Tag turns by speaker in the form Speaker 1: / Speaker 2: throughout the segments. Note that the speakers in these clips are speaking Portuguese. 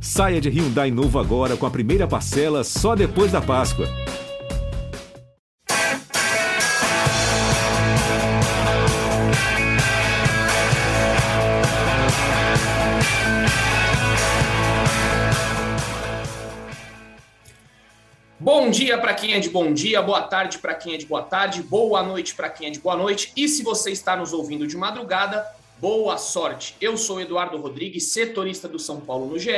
Speaker 1: Saia de Hyundai novo agora com a primeira parcela só depois da Páscoa.
Speaker 2: Bom dia para quem é de bom dia, boa tarde para quem é de boa tarde, boa noite para quem é de boa noite. E se você está nos ouvindo de madrugada, boa sorte. Eu sou Eduardo Rodrigues, setorista do São Paulo no GE,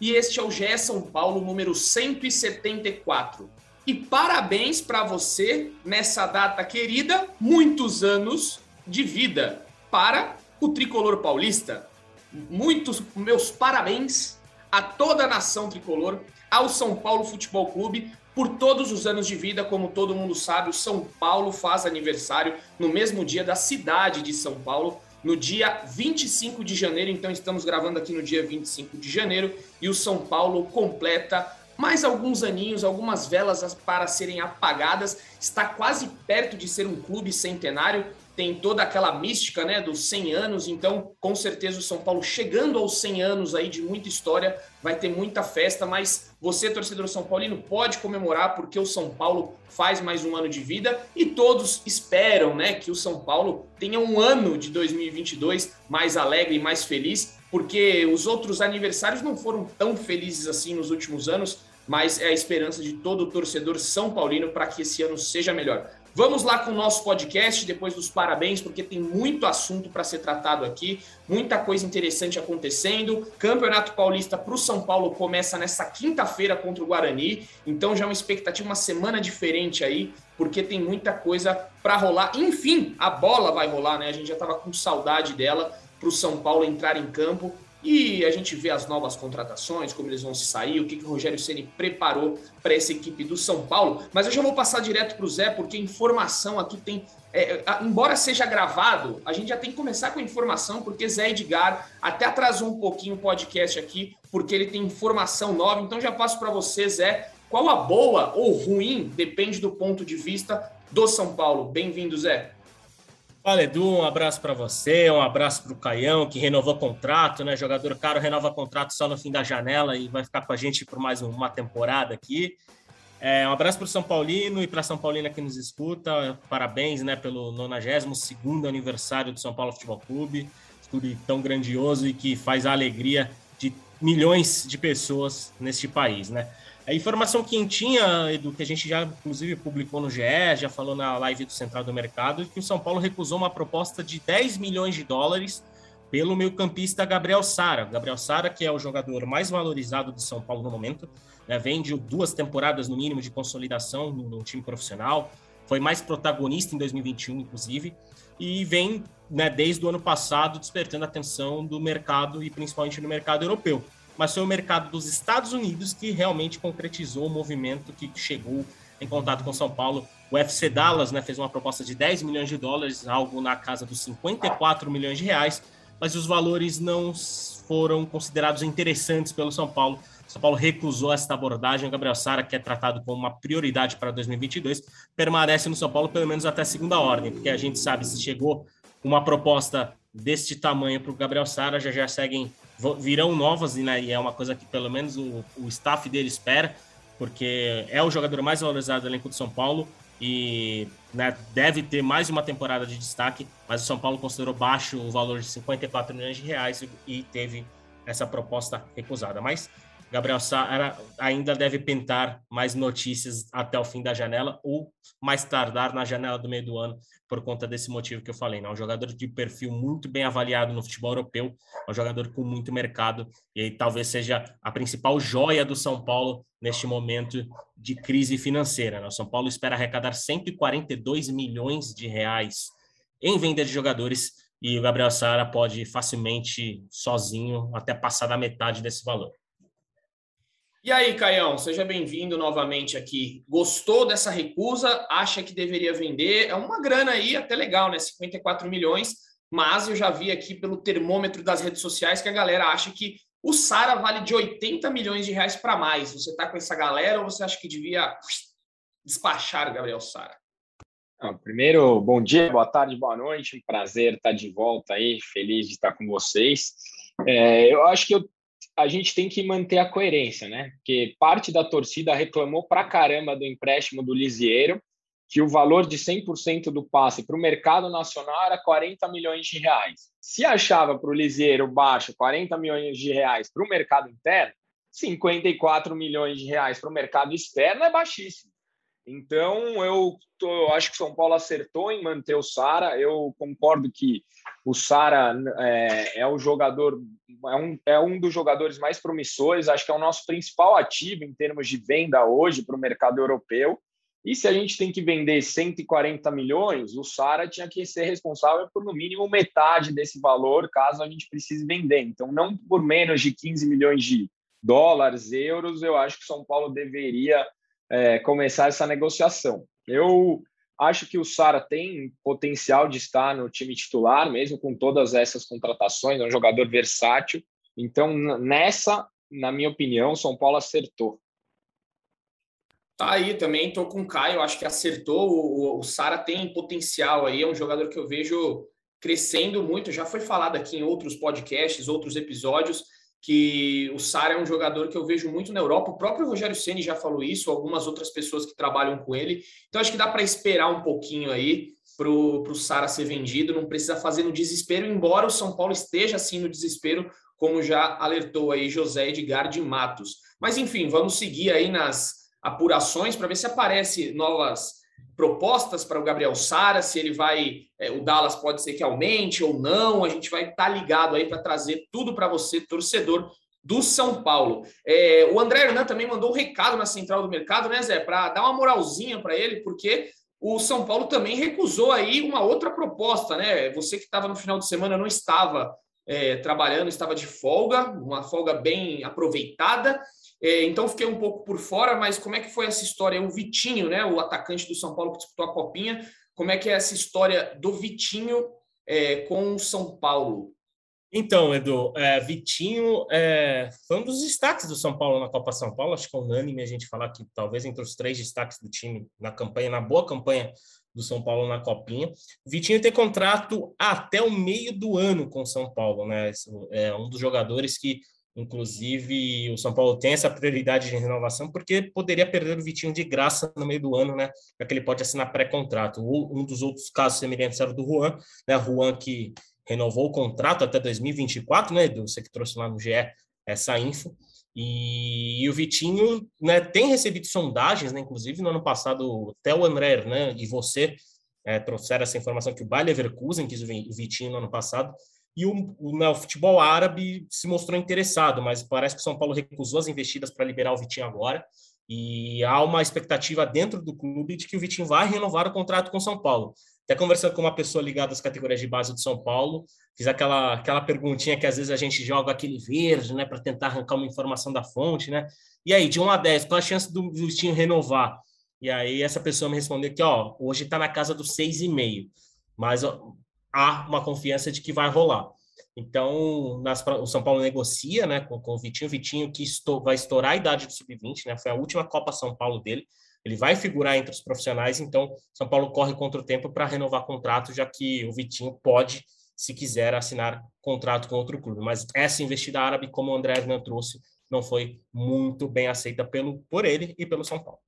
Speaker 2: e este é o GE São Paulo número 174. E parabéns para você nessa data querida, muitos anos de vida para o tricolor paulista. Muitos meus parabéns a toda a nação tricolor, ao São Paulo Futebol Clube, por todos os anos de vida, como todo mundo sabe, o São Paulo faz aniversário no mesmo dia da cidade de São Paulo, no dia 25 de janeiro. Então estamos gravando aqui no dia 25 de janeiro e o São Paulo completa mais alguns aninhos, algumas velas para serem apagadas. Está quase perto de ser um clube centenário tem toda aquela mística, né, dos 100 anos, então com certeza o São Paulo chegando aos 100 anos aí de muita história, vai ter muita festa, mas você, torcedor São Paulino, pode comemorar porque o São Paulo faz mais um ano de vida e todos esperam, né, que o São Paulo tenha um ano de 2022 mais alegre e mais feliz, porque os outros aniversários não foram tão felizes assim nos últimos anos, mas é a esperança de todo torcedor são paulino para que esse ano seja melhor. Vamos lá com o nosso podcast, depois dos parabéns, porque tem muito assunto para ser tratado aqui, muita coisa interessante acontecendo. Campeonato Paulista para o São Paulo começa nessa quinta-feira contra o Guarani, então já é uma expectativa, uma semana diferente aí, porque tem muita coisa para rolar. Enfim, a bola vai rolar, né? A gente já estava com saudade dela para o São Paulo entrar em campo e a gente vê as novas contratações, como eles vão se sair, o que, que o Rogério Ceni preparou para essa equipe do São Paulo. Mas eu já vou passar direto para o Zé, porque informação aqui tem. É, embora seja gravado, a gente já tem que começar com informação, porque Zé Edgar até atrasou um pouquinho o podcast aqui, porque ele tem informação nova. Então já passo para você, Zé, qual a boa ou ruim, depende do ponto de vista do São Paulo. Bem-vindo, Zé.
Speaker 3: Fala, Edu, um abraço para você, um abraço para o Caião, que renovou contrato, né? Jogador caro renova contrato só no fim da janela e vai ficar com a gente por mais uma temporada aqui. É, um abraço para o São Paulino e para São Paulina que nos escuta. Parabéns né, pelo 92 aniversário do São Paulo Futebol Clube, clube tão grandioso e que faz a alegria de milhões de pessoas neste país. Né? A informação quentinha, Edu, que a gente já inclusive publicou no GE, já falou na live do Central do Mercado, que o São Paulo recusou uma proposta de 10 milhões de dólares pelo meio-campista Gabriel Sara. Gabriel Sara, que é o jogador mais valorizado do São Paulo no momento, né, vem de duas temporadas no mínimo de consolidação no, no time profissional, foi mais protagonista em 2021, inclusive, e vem né, desde o ano passado despertando a atenção do mercado e principalmente no mercado europeu mas foi o mercado dos Estados Unidos que realmente concretizou o movimento que chegou em contato com São Paulo. O FC Dallas né, fez uma proposta de 10 milhões de dólares, algo na casa dos 54 milhões de reais, mas os valores não foram considerados interessantes pelo São Paulo. São Paulo recusou esta abordagem. O Gabriel Sara, que é tratado como uma prioridade para 2022, permanece no São Paulo pelo menos até segunda ordem, porque a gente sabe se chegou uma proposta deste tamanho para o Gabriel Sara, já já seguem virão novas, né? E é uma coisa que pelo menos o, o staff dele espera, porque é o jogador mais valorizado do elenco do São Paulo e né, deve ter mais uma temporada de destaque, mas o São Paulo considerou baixo o valor de 54 milhões de reais e teve essa proposta recusada. Mas Gabriel Sara ainda deve pintar mais notícias até o fim da janela ou mais tardar na janela do meio do ano, por conta desse motivo que eu falei. Né? Um jogador de perfil muito bem avaliado no futebol europeu, um jogador com muito mercado e talvez seja a principal joia do São Paulo neste momento de crise financeira. Né? O São Paulo espera arrecadar 142 milhões de reais em venda de jogadores e o Gabriel Sara pode facilmente, sozinho, até passar da metade desse valor.
Speaker 2: E aí, Caião, seja bem-vindo novamente aqui. Gostou dessa recusa? Acha que deveria vender? É uma grana aí até legal, né? 54 milhões, mas eu já vi aqui pelo termômetro das redes sociais que a galera acha que o Sara vale de 80 milhões de reais para mais. Você está com essa galera ou você acha que devia despachar o Gabriel Sara?
Speaker 4: primeiro, bom dia, boa tarde, boa noite. Um prazer estar de volta aí, feliz de estar com vocês. É, eu acho que eu a gente tem que manter a coerência, né? Porque parte da torcida reclamou pra caramba do empréstimo do Lisieiro, que o valor de 100% do passe para o mercado nacional era 40 milhões de reais. Se achava para o Lisieiro baixo 40 milhões de reais para o mercado interno, 54 milhões de reais para o mercado externo é baixíssimo. Então, eu tô, acho que São Paulo acertou em manter o Sara. Eu concordo que o Sara é, é, o jogador, é um, é um dos jogadores mais promissores. Acho que é o nosso principal ativo em termos de venda hoje para o mercado europeu. E se a gente tem que vender 140 milhões, o Sara tinha que ser responsável por no mínimo metade desse valor, caso a gente precise vender. Então, não por menos de 15 milhões de dólares, euros, eu acho que São Paulo deveria é, começar essa negociação. Eu acho que o Sara tem potencial de estar no time titular, mesmo com todas essas contratações, é um jogador versátil. Então, nessa, na minha opinião, o São Paulo acertou.
Speaker 2: Tá aí também, tô com o Caio, acho que acertou. O, o Sara tem potencial aí, é um jogador que eu vejo crescendo muito. Já foi falado aqui em outros podcasts, outros episódios que o Sara é um jogador que eu vejo muito na Europa. O próprio Rogério Ceni já falou isso, algumas outras pessoas que trabalham com ele. Então acho que dá para esperar um pouquinho aí para o Sara ser vendido. Não precisa fazer no desespero, embora o São Paulo esteja assim no desespero, como já alertou aí José Edgar de Matos. Mas enfim, vamos seguir aí nas apurações para ver se aparece novas propostas para o Gabriel Sara, se ele vai, é, o Dallas pode ser que aumente ou não, a gente vai estar tá ligado aí para trazer tudo para você, torcedor do São Paulo. É, o André Hernan também mandou um recado na central do mercado, né, Zé, para dar uma moralzinha para ele, porque o São Paulo também recusou aí uma outra proposta, né? Você que estava no final de semana não estava é, trabalhando, estava de folga, uma folga bem aproveitada. É, então fiquei um pouco por fora, mas como é que foi essa história? O Vitinho, né, o atacante do São Paulo que disputou a copinha, como é que é essa história do Vitinho é, com o São Paulo?
Speaker 3: Então, Edu, é, Vitinho é, foi um dos destaques do São Paulo na Copa São Paulo. Acho que é unânime a gente falar que talvez entre os três destaques do time na campanha, na boa campanha do São Paulo na Copinha. Vitinho tem contrato até o meio do ano com o São Paulo, né? É um dos jogadores que Inclusive, o São Paulo tem essa prioridade de renovação porque poderia perder o Vitinho de graça no meio do ano, né? Já que ele pode assinar pré-contrato. Um dos outros casos semelhantes era o do Juan, né? Juan que renovou o contrato até 2024, né? Edu? Você que trouxe lá no GE essa info. E, e, o Vitinho né, tem recebido sondagens, né? Inclusive, no ano passado, até o André né, e você é, trouxeram essa informação que o Bayer Leverkusen quis o Vitinho no ano passado e o, o, né, o, futebol árabe se mostrou interessado, mas parece que o São Paulo recusou as investidas para liberar o Vitinho agora. E há uma expectativa dentro do clube de que o Vitinho vai renovar o contrato com o São Paulo. Até conversando com uma pessoa ligada às categorias de base do São Paulo, fiz aquela, aquela perguntinha que às vezes a gente joga aquele verde, né, para tentar arrancar uma informação da fonte, né? E aí, de 1 a 10, qual a chance do Vitinho renovar? E aí essa pessoa me respondeu que, ó, hoje está na casa dos 6,5. Mas ó, há uma confiança de que vai rolar. Então, nas, o São Paulo negocia né, com, com o Vitinho, Vitinho que estou, vai estourar a idade do Sub-20, né, foi a última Copa São Paulo dele, ele vai figurar entre os profissionais, então São Paulo corre contra o tempo para renovar contrato, já que o Vitinho pode, se quiser, assinar contrato com outro clube. Mas essa investida árabe, como o André Hernan trouxe, não foi muito bem aceita pelo, por ele e pelo São Paulo.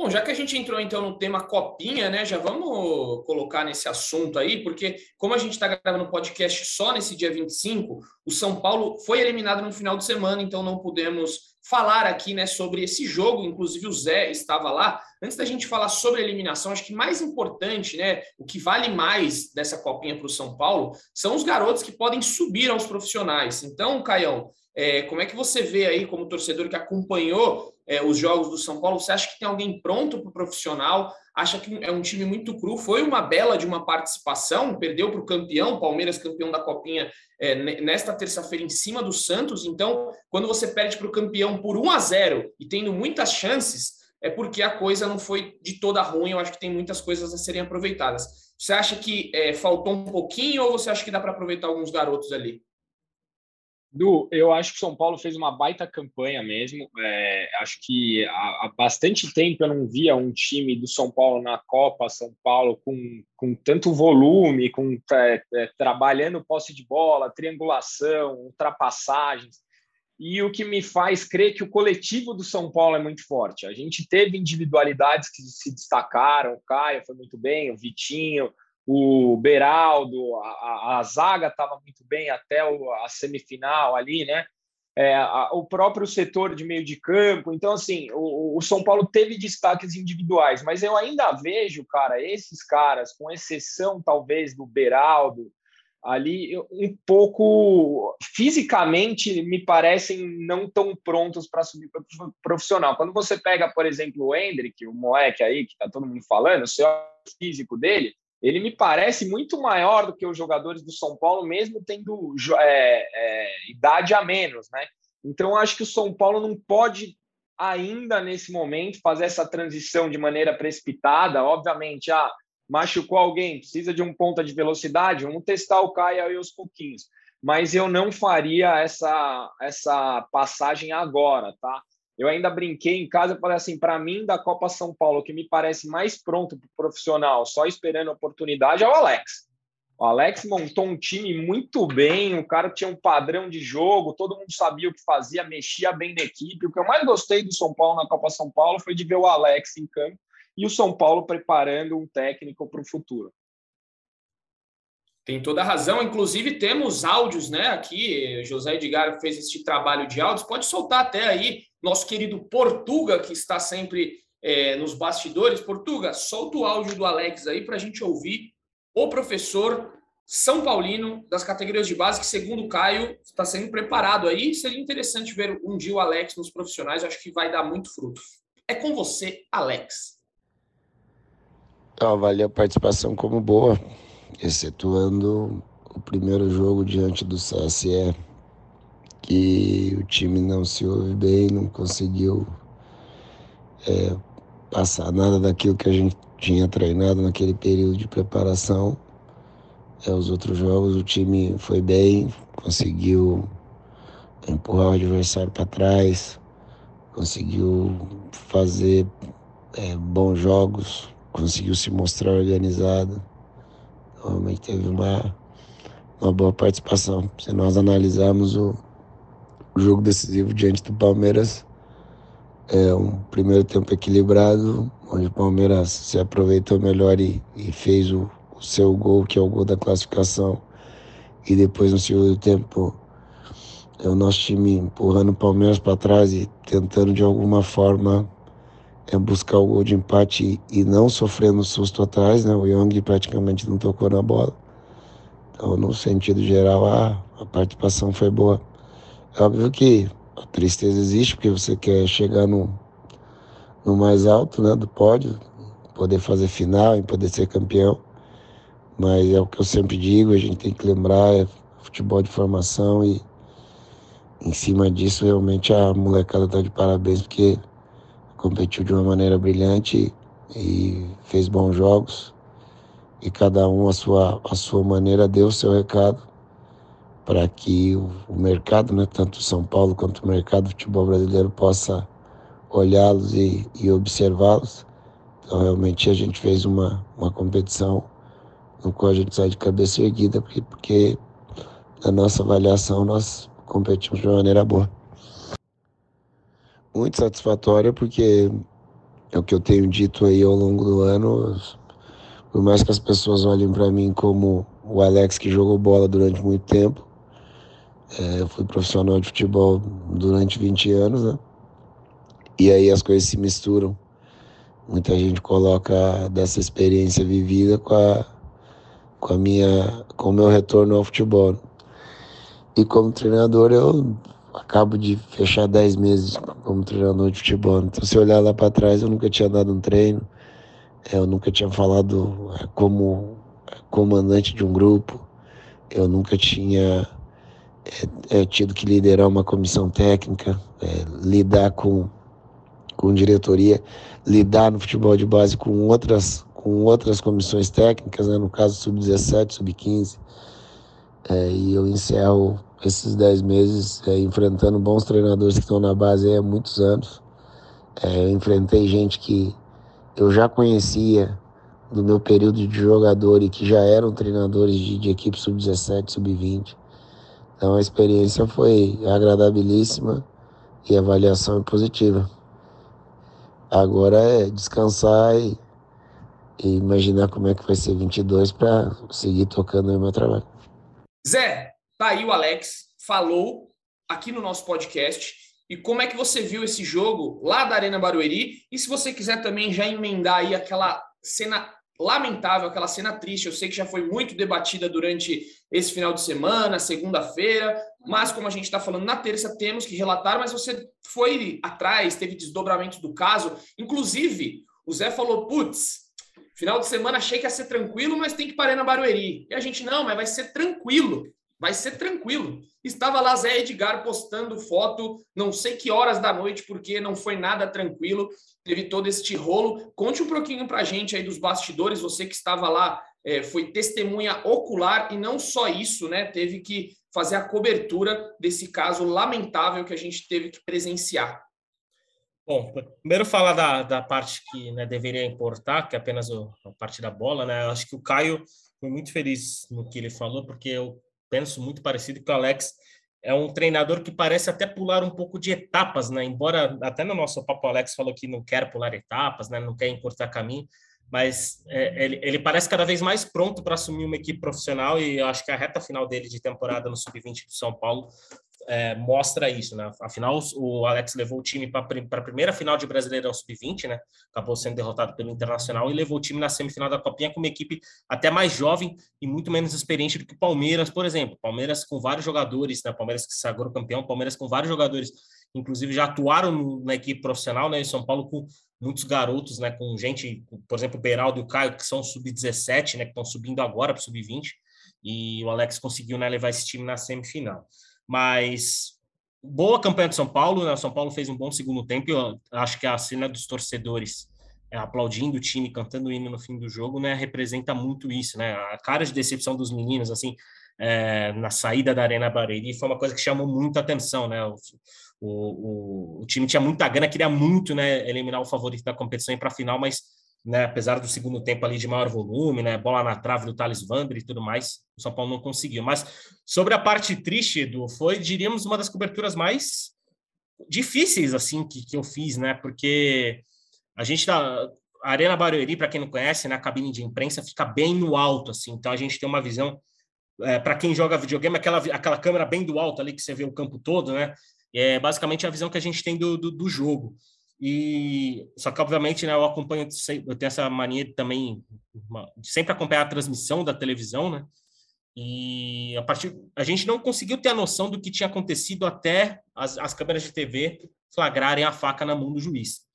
Speaker 2: Bom, já que a gente entrou então no tema copinha, né, já vamos colocar nesse assunto aí, porque como a gente está gravando um podcast só nesse dia 25, o São Paulo foi eliminado no final de semana, então não pudemos falar aqui, né, sobre esse jogo, inclusive o Zé estava lá. Antes da gente falar sobre a eliminação, acho que mais importante, né, o que vale mais dessa copinha para o São Paulo, são os garotos que podem subir aos profissionais. Então, Caião, é, como é que você vê aí, como torcedor que acompanhou é, os jogos do São Paulo, você acha que tem alguém pronto para o profissional? Acha que é um time muito cru? Foi uma bela de uma participação, perdeu para o campeão, Palmeiras campeão da Copinha, é, nesta terça-feira em cima do Santos. Então, quando você perde para o campeão por 1 a 0 e tendo muitas chances, é porque a coisa não foi de toda ruim. Eu acho que tem muitas coisas a serem aproveitadas. Você acha que é, faltou um pouquinho ou você acha que dá para aproveitar alguns garotos ali?
Speaker 4: Du, eu acho que o São Paulo fez uma baita campanha mesmo. É, acho que há, há, bastante tempo eu não via um time do São Paulo na Copa São Paulo com, com tanto volume, com é, é, trabalhando posse de bola, triangulação, ultrapassagens. e o que me faz crer que o coletivo do São Paulo é muito forte. A gente teve individualidades que se destacaram, o Caio foi muito bem, o Vitinho, o Beraldo, a, a zaga estava muito bem até o, a semifinal ali, né? É, a, o próprio setor de meio de campo. Então, assim, o, o, São Paulo teve destaques individuais, mas eu ainda vejo, cara, esses caras, com exceção talvez do Beraldo, ali um pouco fisicamente me parecem não tão prontos para subir para profissional. Quando você pega, por exemplo, o Hendrick, o moleque aí que está todo mundo falando, o seu físico dele, ele me parece muito maior do que os jogadores do São Paulo, mesmo tendo é, é, idade a menos, né? Então acho que o São Paulo não pode ainda nesse momento fazer essa transição de maneira precipitada. Obviamente, ah, machucou alguém, precisa de um ponta de velocidade, vamos testar o Caio aí aos pouquinhos. Mas eu não faria essa, essa passagem agora, tá? Eu ainda brinquei em casa falei assim: para mim, da Copa São Paulo, que me parece mais pronto para profissional, só esperando a oportunidade, é o Alex. O Alex montou um time muito bem, o cara tinha um padrão de jogo, todo mundo sabia o que fazia, mexia bem na equipe. O que eu mais gostei do São Paulo na Copa São Paulo foi de ver o Alex em campo e o São Paulo preparando um técnico para o futuro.
Speaker 2: Tem toda a razão. Inclusive, temos áudios, né? Aqui, José Edgar fez este trabalho de áudios. Pode soltar até aí, nosso querido Portuga, que está sempre é, nos bastidores. Portuga, solta o áudio do Alex aí para a gente ouvir o professor São Paulino das categorias de base, que, segundo o Caio, está sendo preparado aí. Seria interessante ver um dia o Alex nos profissionais. Acho que vai dar muito fruto. É com você, Alex.
Speaker 5: Eu avalio a participação como boa, excetuando o primeiro jogo diante do CSE, que o time não se ouve bem, não conseguiu é, passar nada daquilo que a gente tinha treinado naquele período de preparação. É, os outros jogos o time foi bem, conseguiu empurrar o adversário para trás, conseguiu fazer é, bons jogos, conseguiu se mostrar organizado. Realmente teve uma, uma boa participação. Se nós analisarmos o, jogo decisivo diante do Palmeiras, é um primeiro tempo equilibrado, onde o Palmeiras se aproveitou melhor e, e fez o, o, seu gol, que é o gol da classificação. E depois no segundo tempo, é o nosso time empurrando o Palmeiras para trás e tentando de alguma forma é buscar o gol de empate e não sofrendo susto atrás, né? O Young praticamente não tocou na bola. Então, no sentido geral, a, a participação foi boa. É óbvio que a tristeza existe, porque você quer chegar no, no mais alto né, do pódio, poder fazer final e poder ser campeão. Mas é o que eu sempre digo, a gente tem que lembrar, é futebol de formação e em cima disso realmente a molecada está de parabéns, porque competiu de uma maneira brilhante e fez bons jogos. E cada um a sua, a sua maneira deu o seu recado para que o, mercado, né, tanto São Paulo quanto o mercado do futebol brasileiro possa olhá-los e, e observá-los. Então realmente a gente fez uma, uma competição no qual a gente sai de cabeça erguida, porque, porque na nossa avaliação nós competimos de uma maneira boa muito satisfatória porque é o que eu tenho dito aí ao longo do ano. Por mais que as pessoas olhem para mim como o Alex que jogou bola durante muito tempo, é, eu fui profissional de futebol durante 20 anos, né? E aí as coisas se misturam. Muita gente coloca dessa experiência vivida com a, com a minha, com o meu retorno ao futebol. E como treinador eu acabo de fechar 10 meses como treinador de futebol. Então, se olhar lá para trás, eu nunca tinha dado um treino, eu nunca tinha falado é, como é, comandante de um grupo, eu nunca tinha é, é, tido que liderar uma comissão técnica, é, lidar com, com diretoria, lidar no futebol de base com outras, com outras comissões técnicas, né, no caso sub-17, sub-15. É, e eu encerro esses 10 meses é, enfrentando bons treinadores que estão na base há muitos anos. É, eu enfrentei gente que eu já conhecia do meu período de jogador e que já eram treinadores de, de equipe sub-17, sub-20. Então a experiência foi agradabilíssima e a avaliação é positiva. Agora é descansar e, e imaginar como é que vai ser 22 para seguir tocando o meu trabalho.
Speaker 2: Zé, tá aí o Alex, falou aqui no nosso podcast. E como é que você viu esse jogo lá da Arena Barueri? E se você quiser também já emendar aí aquela cena lamentável, aquela cena triste, eu sei que já foi muito debatida durante esse final de semana, segunda-feira, mas como a gente está falando na terça, temos que relatar, mas você foi atrás, teve desdobramentos do caso, inclusive o Zé falou, putz, final de semana achei que ia ser tranquilo, mas tem que parar na Barueri. E a gente, não, mas vai ser tranquilo. Vai ser tranquilo. Estava lá Zé Edgar postando foto, não sei que horas da noite, porque não foi nada tranquilo. Teve todo este rolo. Conte um pouquinho para a gente aí dos bastidores. Você que estava lá é, foi testemunha ocular e não só isso, né? Teve que fazer a cobertura desse caso lamentável que a gente teve que presenciar.
Speaker 3: Bom, primeiro falar da, da parte que né, deveria importar, que é apenas o, a parte da bola, né? Eu acho que o Caio foi muito feliz no que ele falou, porque eu penso muito parecido que o Alex é um treinador que parece até pular um pouco de etapas, né? Embora até no nosso papo Alex falou que não quer pular etapas, né? Não quer encurtar caminho, mas é, ele, ele, parece cada vez mais pronto para assumir uma equipe profissional e eu acho que a reta final dele de temporada no sub-20 do São Paulo é, mostra isso, né? Afinal, o Alex levou o time para a primeira final de Brasileirão Sub-20, né? Acabou sendo derrotado pelo Internacional e levou o time na semifinal da Copinha com uma equipe até mais jovem e muito menos experiente do que o Palmeiras, por exemplo. Palmeiras com vários jogadores, né? Palmeiras que se sagrou campeão, Palmeiras com vários jogadores, inclusive já atuaram no, na equipe profissional, né? E São Paulo com muitos garotos, né? Com gente, por exemplo, o Beraldo e o Caio, que são sub-17, né? Que estão subindo agora para sub-20. E o Alex conseguiu né, levar esse time na semifinal. Mas boa campanha de São Paulo, né? São Paulo fez um bom segundo tempo. Eu acho que a cena dos torcedores é, aplaudindo o time, cantando o hino no fim do jogo, né? Representa muito isso, né? A cara de decepção dos meninos, assim, é, na saída da Arena Barueri foi uma coisa que chamou muita atenção, né? O, o, o, time tinha muita gana, queria muito, né? Eliminar o favorito da competição para a final, mas né, apesar do segundo tempo ali de maior volume, né, bola na trave do Thales Vander e tudo mais, o São Paulo não conseguiu. Mas sobre a parte triste, Edu, foi, diríamos, uma das coberturas mais difíceis, assim, que, que eu fiz, né, porque a gente tá... A Arena Barueri, para quem não conhece, na né, cabine de imprensa fica bem no alto, assim, então a gente tem uma visão, é, para quem joga videogame, aquela, aquela câmera bem do alto ali que você vê o campo todo, né, é basicamente a visão que a gente tem do, do, do jogo. E só que obviamente, né, eu acompanho, eu tenho essa mania de também de sempre acompanhar a transmissão da televisão, né? E a partir a gente não conseguiu ter a noção do que tinha acontecido até as, as câmeras de TV flagrarem a faca na mão do juiz.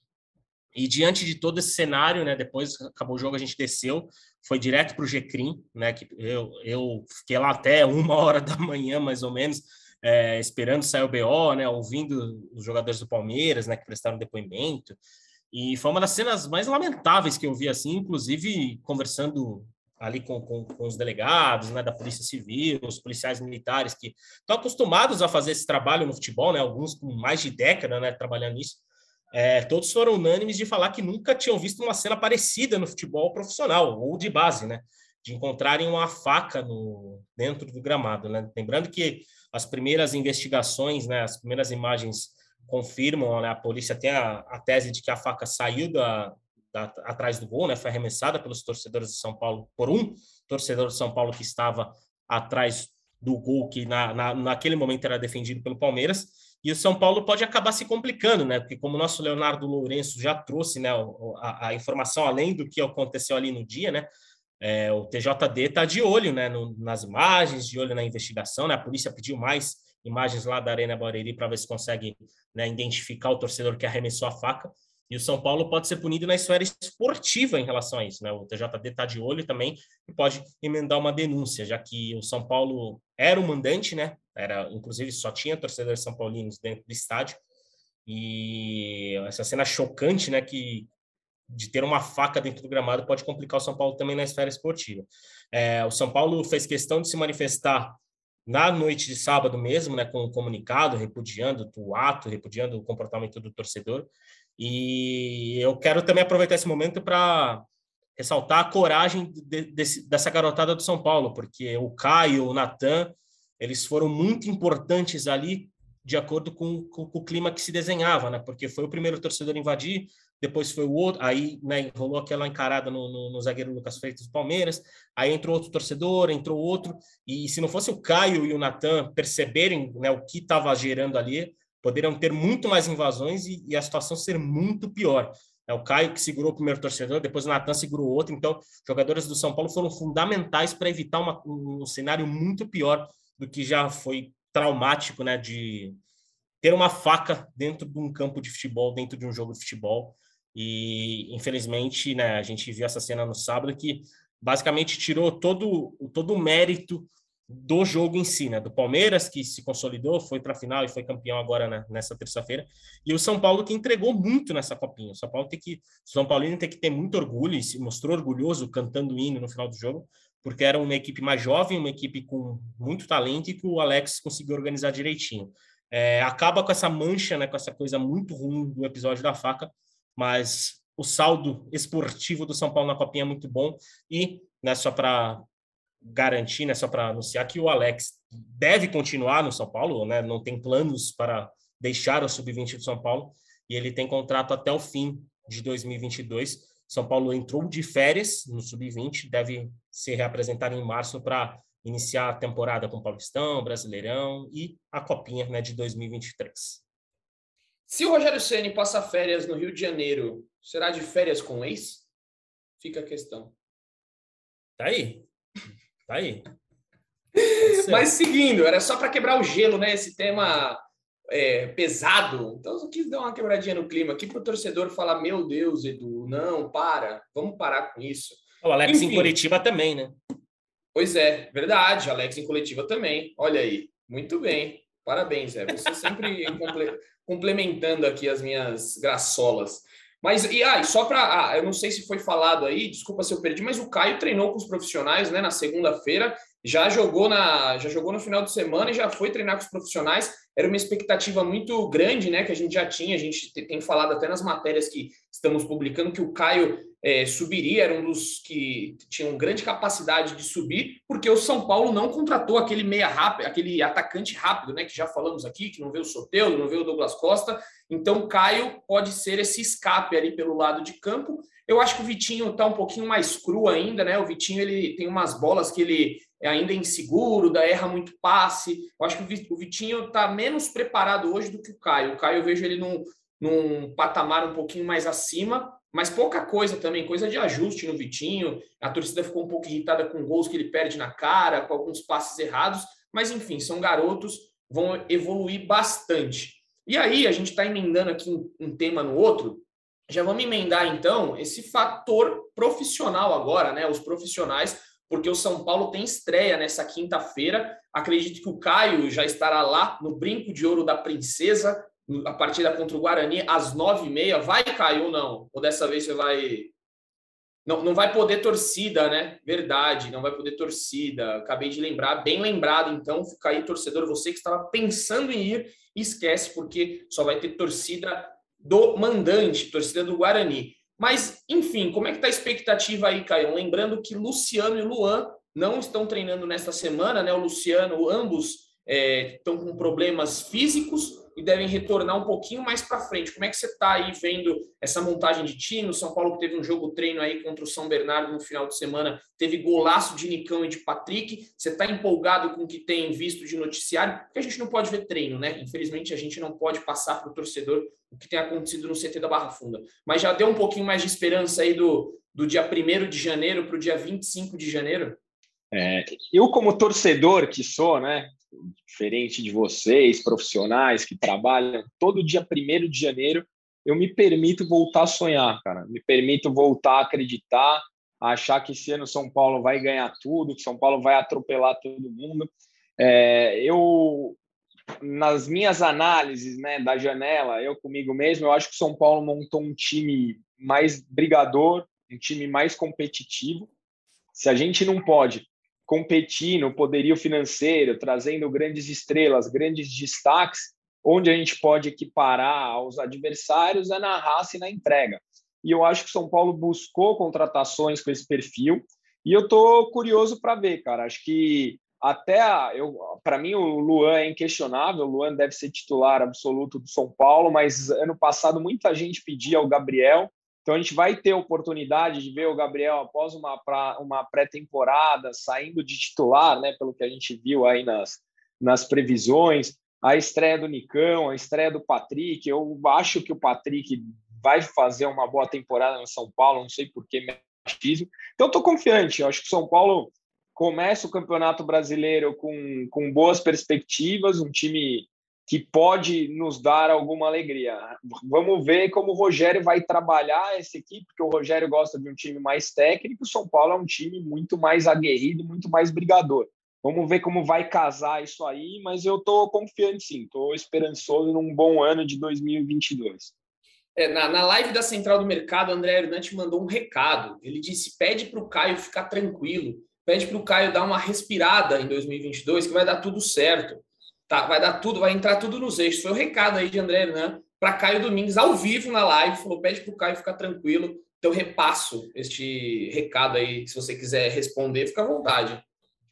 Speaker 3: E diante de todo esse cenário, né, depois acabou o jogo, a gente desceu, foi direto para o GCRIM, né, que eu, eu fiquei lá até uma hora da manhã, mais ou menos, é, esperando sair o BO, né, ouvindo os jogadores do Palmeiras, né, que prestaram depoimento. E foi uma das cenas mais lamentáveis que eu vi, assim, inclusive conversando ali com, com, com, os delegados, né, da Polícia Civil, os policiais militares que estão acostumados a fazer esse trabalho no futebol, né, alguns com mais de década, né, trabalhando nisso. É, todos foram unânimes de falar que nunca tinham visto uma cena parecida no futebol profissional ou de base, né, de encontrarem uma faca no dentro do gramado, né. Lembrando que as primeiras investigações, né, as primeiras imagens confirmam, né, a polícia tem a, a tese de que a faca saiu da, da, atrás do gol, né, foi arremessada pelos torcedores de São Paulo, por um torcedor de São Paulo que estava atrás do gol que na, na, naquele momento era defendido pelo Palmeiras, e o São Paulo pode acabar se complicando, né? Porque como o nosso Leonardo Lourenço já trouxe, né, a, a informação além do que aconteceu ali no dia, né? É, o TJD está de olho né, no, nas imagens, de olho na investigação. Né? A polícia pediu mais imagens lá da Arena Barueri para ver se consegue né, identificar o torcedor que arremessou a faca. E o São Paulo pode ser punido na esfera esportiva em relação a isso. Né? O TJD está de olho também e pode emendar uma denúncia, já que o São Paulo era o mandante, né? Era, inclusive, só tinha torcedores são paulinos dentro do estádio. E essa cena chocante, né, que de ter uma faca dentro do gramado pode complicar o São Paulo também na esfera esportiva. É, o São Paulo fez questão de se manifestar na noite de sábado mesmo, né, com um comunicado repudiando o ato, repudiando o comportamento do torcedor. E eu quero também aproveitar esse momento para ressaltar a coragem de, de, dessa garotada do São Paulo, porque o Caio, o Natan, eles foram muito importantes ali de acordo com, com, com, o clima que se desenhava, né? Porque foi o primeiro torcedor a invadir, depois foi o outro, aí né, rolou aquela encarada no, no, no, zagueiro Lucas Freitas do Palmeiras, aí entrou outro torcedor, entrou outro, e se não fosse o Caio e o Natan perceberem né, o que estava gerando ali, poderiam ter muito mais invasões e, e, a situação ser muito pior. É o Caio que segurou o primeiro torcedor, depois o Natan segurou outro, então jogadores do São Paulo foram fundamentais para evitar uma, um cenário muito pior do que já foi traumático, né, de ter uma faca dentro de um campo de futebol, dentro de um jogo de futebol. E infelizmente, né, a gente viu essa cena no sábado que basicamente tirou todo todo o mérito do jogo em si, né? Do Palmeiras que se consolidou, foi para a final e foi campeão agora né, nessa terça-feira, e o São Paulo que entregou muito nessa copinha. O São Paulo tem que, São Paulino tem que ter muito orgulho e se mostrou orgulhoso cantando o hino no final do jogo, porque era uma equipe mais jovem, uma equipe com muito talento e que o Alex conseguiu organizar direitinho. É, acaba com essa mancha, né, com essa coisa muito ruim do episódio da faca, mas o saldo esportivo do São Paulo na Copinha é muito bom. E, né, só para garantir, né, só para anunciar que o Alex deve continuar no São Paulo, né, não tem planos para deixar o sub-20 do São Paulo. E ele tem contrato até o fim de 2022 são Paulo entrou de férias no sub-20, deve se reapresentar em março para iniciar a temporada com o Paulistão, Brasileirão e a Copinha né, de 2023.
Speaker 2: Se o Rogério Ceni passa férias no Rio de Janeiro, será de férias com o ex? Fica a questão.
Speaker 3: Tá aí. Tá aí.
Speaker 2: Mas seguindo, era só para quebrar o gelo, né? Esse tema é, pesado. Então, eu quis dar uma quebradinha no clima aqui para o torcedor falar: Meu Deus, Edu, não, para, vamos parar com isso.
Speaker 3: O Alex Enfim, em coletiva também, né?
Speaker 2: Pois é, verdade. Alex em coletiva também. Olha aí, muito bem. Parabéns, Zé. Você sempre complementando aqui as minhas graçolas. Mas, e aí, ah, só para. Ah, eu não sei se foi falado aí, desculpa se eu perdi, mas o Caio treinou com os profissionais né, na segunda-feira, já jogou na já jogou no final de semana e já foi treinar com os profissionais era uma expectativa muito grande, né? Que a gente já tinha, a gente tem falado até nas matérias que estamos publicando que o Caio é, subiria, era um dos que tinham grande capacidade de subir, porque o São Paulo não contratou aquele meia rápido, aquele atacante rápido, né? Que já falamos aqui, que não veio o Soteudo, não veio o Douglas Costa. Então, Caio pode ser esse escape ali pelo lado de campo. Eu acho que o Vitinho está um pouquinho mais cru ainda, né? O Vitinho ele tem umas bolas que ele é ainda inseguro, da erra muito passe. Eu acho que o Vitinho está menos preparado hoje do que o Caio. O Caio eu vejo ele num, num patamar um pouquinho mais acima, mas pouca coisa também, coisa de ajuste no Vitinho. A torcida ficou um pouco irritada com gols que ele perde na cara, com alguns passes errados, mas enfim, são garotos, vão evoluir bastante. E aí, a gente está emendando aqui um, tema no outro, já vamos emendar então esse fator profissional agora, né? Os profissionais porque o São Paulo tem estreia nessa quinta-feira. Acredito que o Caio já estará lá no Brinco de Ouro da Princesa, a partida contra o Guarani, às nove e meia. Vai, Caio, ou não? Ou dessa vez você vai. Não, não vai poder torcida, né? Verdade, não vai poder torcida. Acabei de lembrar, bem lembrado, então. Fica aí, torcedor, você que estava pensando em ir, esquece, porque só vai ter torcida do mandante, torcida do Guarani. Mas, enfim, como é que está a expectativa aí, Caio? Lembrando que Luciano e Luan não estão treinando nesta semana, né? O Luciano, ambos é, estão com problemas físicos e devem retornar um pouquinho mais para frente. Como é que você está aí vendo essa montagem de time? O São Paulo que teve um jogo treino aí contra o São Bernardo no final de semana, teve golaço de Nicão e de Patrick. Você está empolgado com o que tem visto de noticiário? Porque a gente não pode ver treino, né? Infelizmente, a gente não pode passar para o torcedor o que tem acontecido no CT da Barra Funda. Mas já deu um pouquinho mais de esperança aí do, do dia 1 de janeiro para o dia 25 de janeiro?
Speaker 4: É, eu, como torcedor que sou, né, diferente de vocês, profissionais que trabalham, todo dia 1 de janeiro eu me permito voltar a sonhar, cara. Me permito voltar a acreditar, a achar que esse ano São Paulo vai ganhar tudo, que São Paulo vai atropelar todo mundo. É, eu, nas minhas análises né, da janela, eu comigo mesmo, eu acho que São Paulo montou um time mais brigador, um time mais competitivo. Se a gente não pode competir no poderio financeiro, trazendo grandes estrelas, grandes destaques, onde a gente pode equiparar aos adversários é na raça e na entrega. E eu acho que o São Paulo buscou contratações com esse perfil, e eu estou curioso para ver, cara. Acho que até para mim o Luan é inquestionável, o Luan deve ser titular absoluto do São Paulo, mas ano passado muita gente pedia o Gabriel, então a gente vai ter oportunidade de ver o Gabriel após uma, uma pré-temporada saindo de titular, né, pelo que a gente viu aí nas, nas previsões, a estreia do Nicão, a estreia do Patrick, eu acho que o Patrick vai fazer uma boa temporada no São Paulo, não sei por que machismo. Então estou confiante, eu acho que o São Paulo começa o Campeonato Brasileiro com, com boas perspectivas, um time que pode nos dar alguma alegria. Vamos ver como o Rogério vai trabalhar essa equipe, porque o Rogério gosta de um time mais técnico, o São Paulo é um time muito mais aguerrido, muito mais brigador. Vamos ver como vai casar isso aí, mas eu estou confiante sim, estou esperançoso num bom ano de 2022.
Speaker 2: É, na, na live da Central do Mercado, André Hernandes mandou um recado. Ele disse: pede para o Caio ficar tranquilo, pede para o Caio dar uma respirada em 2022, que vai dar tudo certo. Tá, vai dar tudo, vai entrar tudo nos eixos. Foi o recado aí de André Hernan para Caio Domingues, ao vivo na live. Falou: pede para o Caio ficar tranquilo. Então, eu repasso este recado aí. Se você quiser responder, fica à vontade.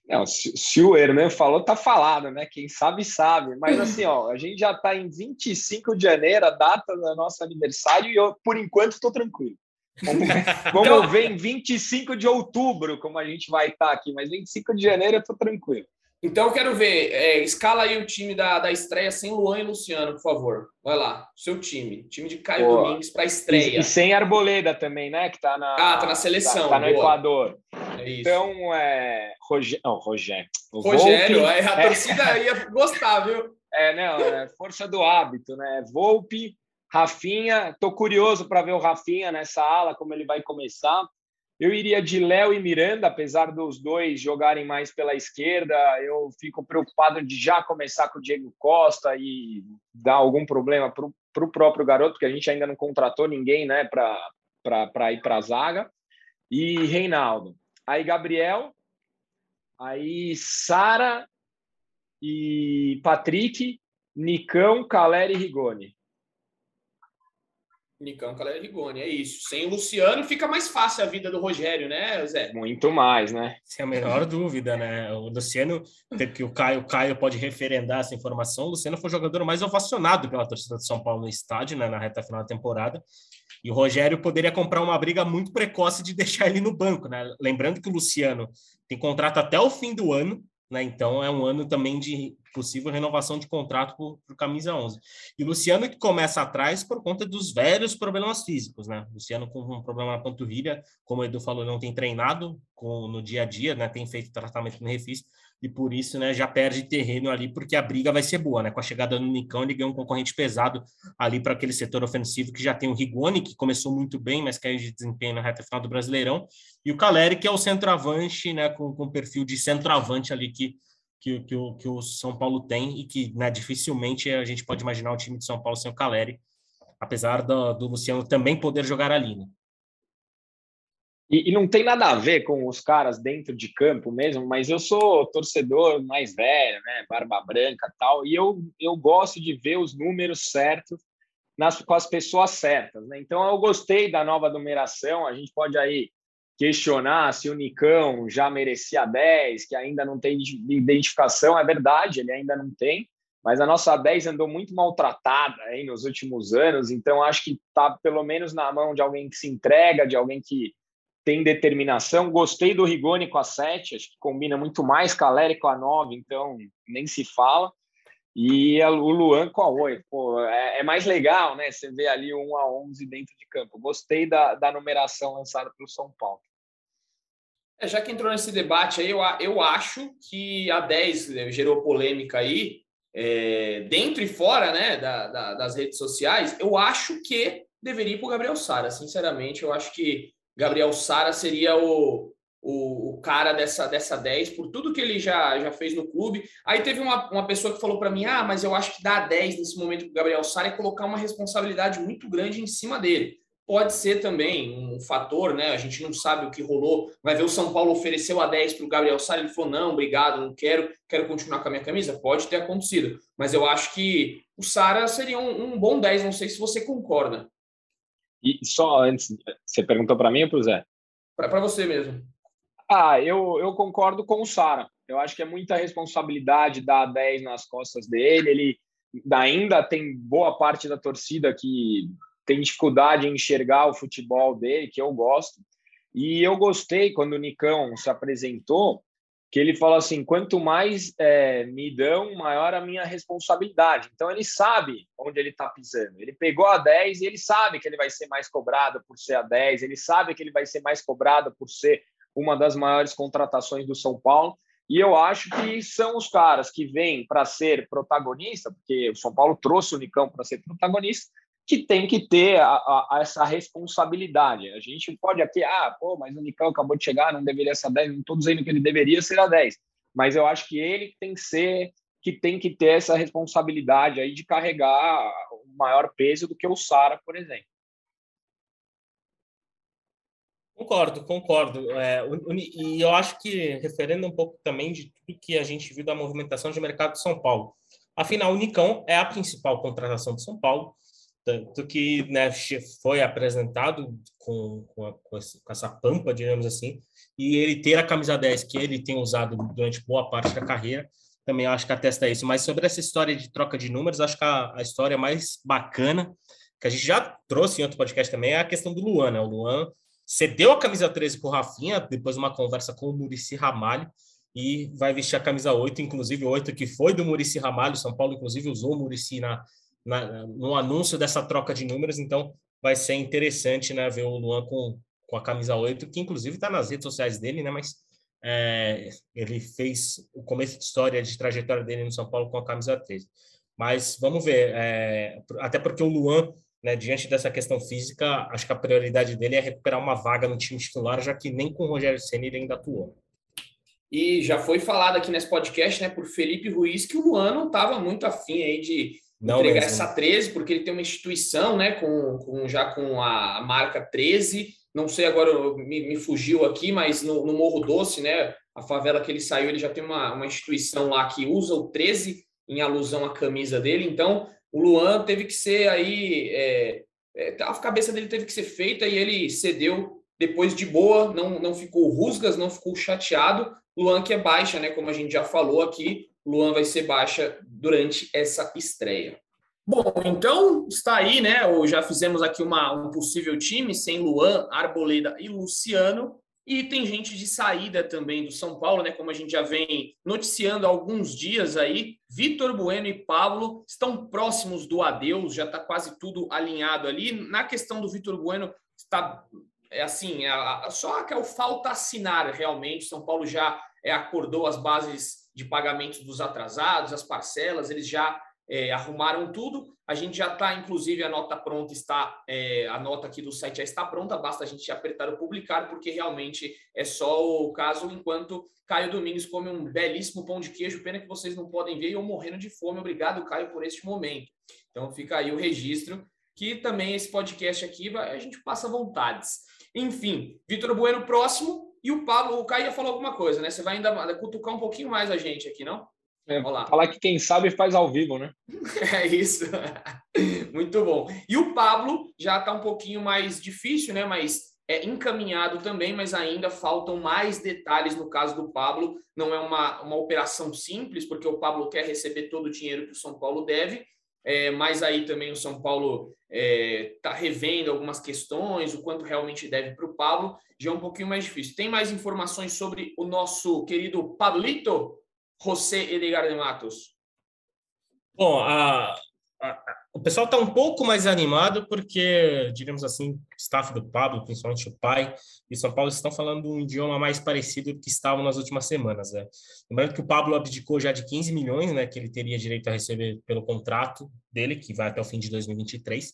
Speaker 4: Não, se, se, o Hernan falou, tá falado, né? Quem sabe, sabe. Mas assim, ó, a gente já está em 25 de janeiro, a data do nosso aniversário, e eu, por enquanto, estou tranquilo. Vamos, vamos então... ver em 25 de outubro como a gente vai estar tá aqui, mas 25 de janeiro eu estou tranquilo.
Speaker 2: Então eu quero ver, é, escala aí o time da, da estreia sem Luan e Luciano, por favor. Vai lá, seu time. Time de Caio Boa. Domingues para estreia.
Speaker 4: E, e, sem Arboleda também, né? Que tá na.
Speaker 2: Ah, tá na seleção.
Speaker 4: Tá, tá no Equador. É. Então, é. Roger... Não, Rogério.
Speaker 2: Rogério, Volpe, a é. torcida ia gostar, viu?
Speaker 4: É, não, é força do hábito, né? Volpe, Rafinha. Tô curioso para ver o Rafinha nessa ala, como ele vai começar. Eu iria de Léo e Miranda, apesar dos dois jogarem mais pela esquerda. Eu fico preocupado de já começar com o Diego Costa e dar algum problema para o próprio garoto, porque a gente ainda não contratou ninguém né, para ir para a zaga. E Reinaldo. Aí Gabriel, aí Sara e Patrick, Nicão, Caleri e Rigoni.
Speaker 2: Nicão, Caleri Rigoni, é isso. Sem o Luciano fica mais fácil a vida do Rogério, né, Zé?
Speaker 4: Muito mais, né?
Speaker 3: Sem a menor dúvida, né? O Luciano, que o Caio, o Caio pode referendar essa informação, o Luciano foi o jogador mais ovacionado pela torcida de São Paulo no estádio, né, na reta final da temporada. E o Rogério poderia comprar uma briga muito precoce de deixar ele no banco, né? Lembrando que o Luciano tem contrato até o fim do ano, né? Então é um ano também de possível renovação de contrato por, por camisa 11. E Luciano que começa atrás por conta dos velhos problemas físicos, né? Luciano com um problema na panturrilha, como o Edu falou, não tem treinado com, no dia a dia, né? Tem feito tratamento no refis e por isso, né, já perde terreno ali porque a briga vai ser boa, né? Com a chegada do Nicão, ele ganhou um concorrente pesado ali para aquele setor ofensivo que já tem o Rigoni, que começou muito bem, mas caiu de desempenho na reta final do Brasileirão, e o Caleri, que é o centroavante, né, com, com perfil de centroavante ali que que, que, o, que o São Paulo tem e que né, dificilmente a gente pode imaginar o time de São Paulo sem o Caleri, apesar do, do Luciano também poder jogar ali. Né?
Speaker 4: E, e, não tem nada a ver com os caras dentro de campo mesmo, mas eu sou torcedor mais velho, né, barba branca tal, e eu, eu gosto de ver os números certos nas, com as pessoas certas. Né? Então eu gostei da nova numeração, a gente pode aí questionar se o Nicão já merecia 10, que ainda não tem identificação, é verdade, ele ainda não tem, mas a nossa 10 andou muito maltratada aí nos últimos anos, então acho que está pelo menos na mão de alguém que se entrega, de alguém que tem determinação. Gostei do Rigoni com a 7, acho que combina muito mais com a Lery com a 9, então nem se fala. E o Luan com a 8. Pô, é, é, mais legal, né? Você vê ali o 1 a 11 dentro de campo. Gostei da, da numeração lançada pelo São Paulo.
Speaker 2: É, já que entrou nesse debate aí, eu, eu acho que a 10 né, gerou polêmica aí, é, dentro e fora né, da, da, das redes sociais. Eu acho que deveria ir para o Gabriel Sara. Sinceramente, eu acho que Gabriel Sara seria o, o, o, cara dessa, dessa 10, por tudo que ele já, já fez no clube. Aí teve uma, uma pessoa que falou para mim: ah, mas eu acho que dar 10 nesse momento para Gabriel Sara é colocar uma responsabilidade muito grande em cima dele pode ser também um fator, né? A gente não sabe o que rolou. Vai ver o São Paulo ofereceu a 10 para o Gabriel Sara, ele falou: não, obrigado, não quero, quero continuar com a minha camisa. Pode ter acontecido, mas eu acho que o Sara seria um, um, bom 10, não sei se você concorda.
Speaker 4: E só antes, você perguntou para mim ou para o Zé?
Speaker 2: Para você mesmo.
Speaker 4: Ah, eu, eu concordo com o Sara. Eu acho que é muita responsabilidade dar 10 nas costas dele. Ele ainda tem boa parte da torcida que tem dificuldade em enxergar o futebol dele, que eu gosto. E eu gostei quando o Nicão se apresentou, que ele falou assim: quanto mais é, me dão, maior a minha responsabilidade. Então ele sabe onde ele está pisando. Ele pegou a 10 e ele sabe que ele vai ser mais cobrado por ser a 10, ele sabe que ele vai ser mais cobrado por ser uma das maiores contratações do São Paulo. E eu acho que são os caras que vêm para ser protagonista, porque o São Paulo trouxe o Nicão para ser protagonista, que tem que ter a, a, essa responsabilidade. A gente pode aqui, ah, pô, mas o Nicão acabou de chegar, não deveria ser a 10, não estou dizendo que ele deveria ser a 10, mas eu acho que ele tem que ser, que tem que ter essa responsabilidade aí de carregar o maior peso do que o Sara, por exemplo.
Speaker 3: Concordo, concordo. É, e eu acho que, referendo um pouco também de tudo que a gente viu da movimentação de mercado de São Paulo. Afinal, o Nicão é a principal contratação de São Paulo, tanto que né, foi apresentado com, com, com, essa pampa, digamos assim, e ele ter a camisa 10 que ele tem usado durante boa parte da carreira, também acho que atesta isso. Mas sobre essa história de troca de números, acho que a, a história mais bacana, que a gente já trouxe em outro podcast também, é a questão do Luan. Né? O Luan cedeu a camisa 13 para o Rafinha, depois de uma conversa com o Murici Ramalho, e vai vestir a camisa 8, inclusive 8 que foi do Murici Ramalho. São Paulo, inclusive, usou o Murici na, na, no anúncio dessa troca de números, então vai ser interessante né, ver o Luan com, com a camisa 8, que inclusive está nas redes sociais dele, né, mas é, ele fez o começo de história, de trajetória dele no São Paulo com a camisa 13. Mas vamos ver, é, até porque o Luan né, diante dessa questão física, acho que a prioridade dele é recuperar uma vaga no time titular, já que nem com o Rogério Senna ele ainda atuou.
Speaker 2: E já foi falado aqui nesse podcast, né, por Felipe Ruiz, que o Luan não estava muito afim aí de não entregar mesmo. essa 13, porque ele tem uma instituição, né, com, com já com a marca 13. Não sei agora, me, me fugiu aqui, mas no, no, Morro Doce, né, a favela que ele saiu, ele já tem uma, uma instituição lá que usa o 13 em alusão à camisa dele. Então, o Luan teve que ser aí. É, é, a cabeça dele teve que ser feita e ele cedeu depois de boa, não, não ficou rusgas, não ficou chateado. Luan que é baixa, né? Como a gente já falou aqui, Luan vai ser baixa durante essa estreia. Bom, então está aí, né? Ou já fizemos aqui uma, um possível time sem Luan, Arboleda e Luciano. E tem gente de saída também do São Paulo, né? Como a gente já vem noticiando há alguns dias aí. Vitor Bueno e Pablo estão próximos do adeus, já está quase tudo alinhado ali. Na questão do Vitor Bueno, está é assim, é, só que é o falta assinar realmente. São Paulo já é, acordou as bases de pagamento dos atrasados, as parcelas, eles já é, arrumaram tudo. A gente já está, inclusive, a nota pronta está, é, a nota aqui do site já está pronta, basta a gente apertar o publicar, porque realmente é só o caso enquanto Caio Domingos come um belíssimo pão de queijo. Pena que vocês não podem ver, eu morrendo de fome. Obrigado, Caio, por este momento. Então fica aí o registro, que também esse podcast aqui a gente passa vontades. Enfim, Vitor Bueno próximo e o Pablo, o Caio falou alguma coisa, né? Você vai ainda cutucar um pouquinho mais a gente aqui, não?
Speaker 4: É, falar que quem sabe faz ao vivo, né?
Speaker 2: É isso. Muito bom. E o Pablo já está um pouquinho mais difícil, né? Mas é encaminhado também, mas ainda faltam mais detalhes no caso do Pablo. Não é uma, uma operação simples, porque o Pablo quer receber todo o dinheiro que o São Paulo deve. É, mas aí também o São Paulo está é, tá revendo algumas questões, o quanto realmente deve para o Pablo, já é um pouquinho mais difícil. Tem mais informações sobre o nosso querido Pablito? José Edgar de Matos?
Speaker 3: Bom, a, a, o pessoal está um pouco mais animado porque, diríamos assim, o staff do Pablo, principalmente o pai e São Paulo, estão falando um idioma mais parecido do que estavam nas últimas semanas. Né? Lembrando que o Pablo abdicou já de 15 milhões, né, que ele teria direito a receber pelo contrato dele, que vai até o fim de 2023.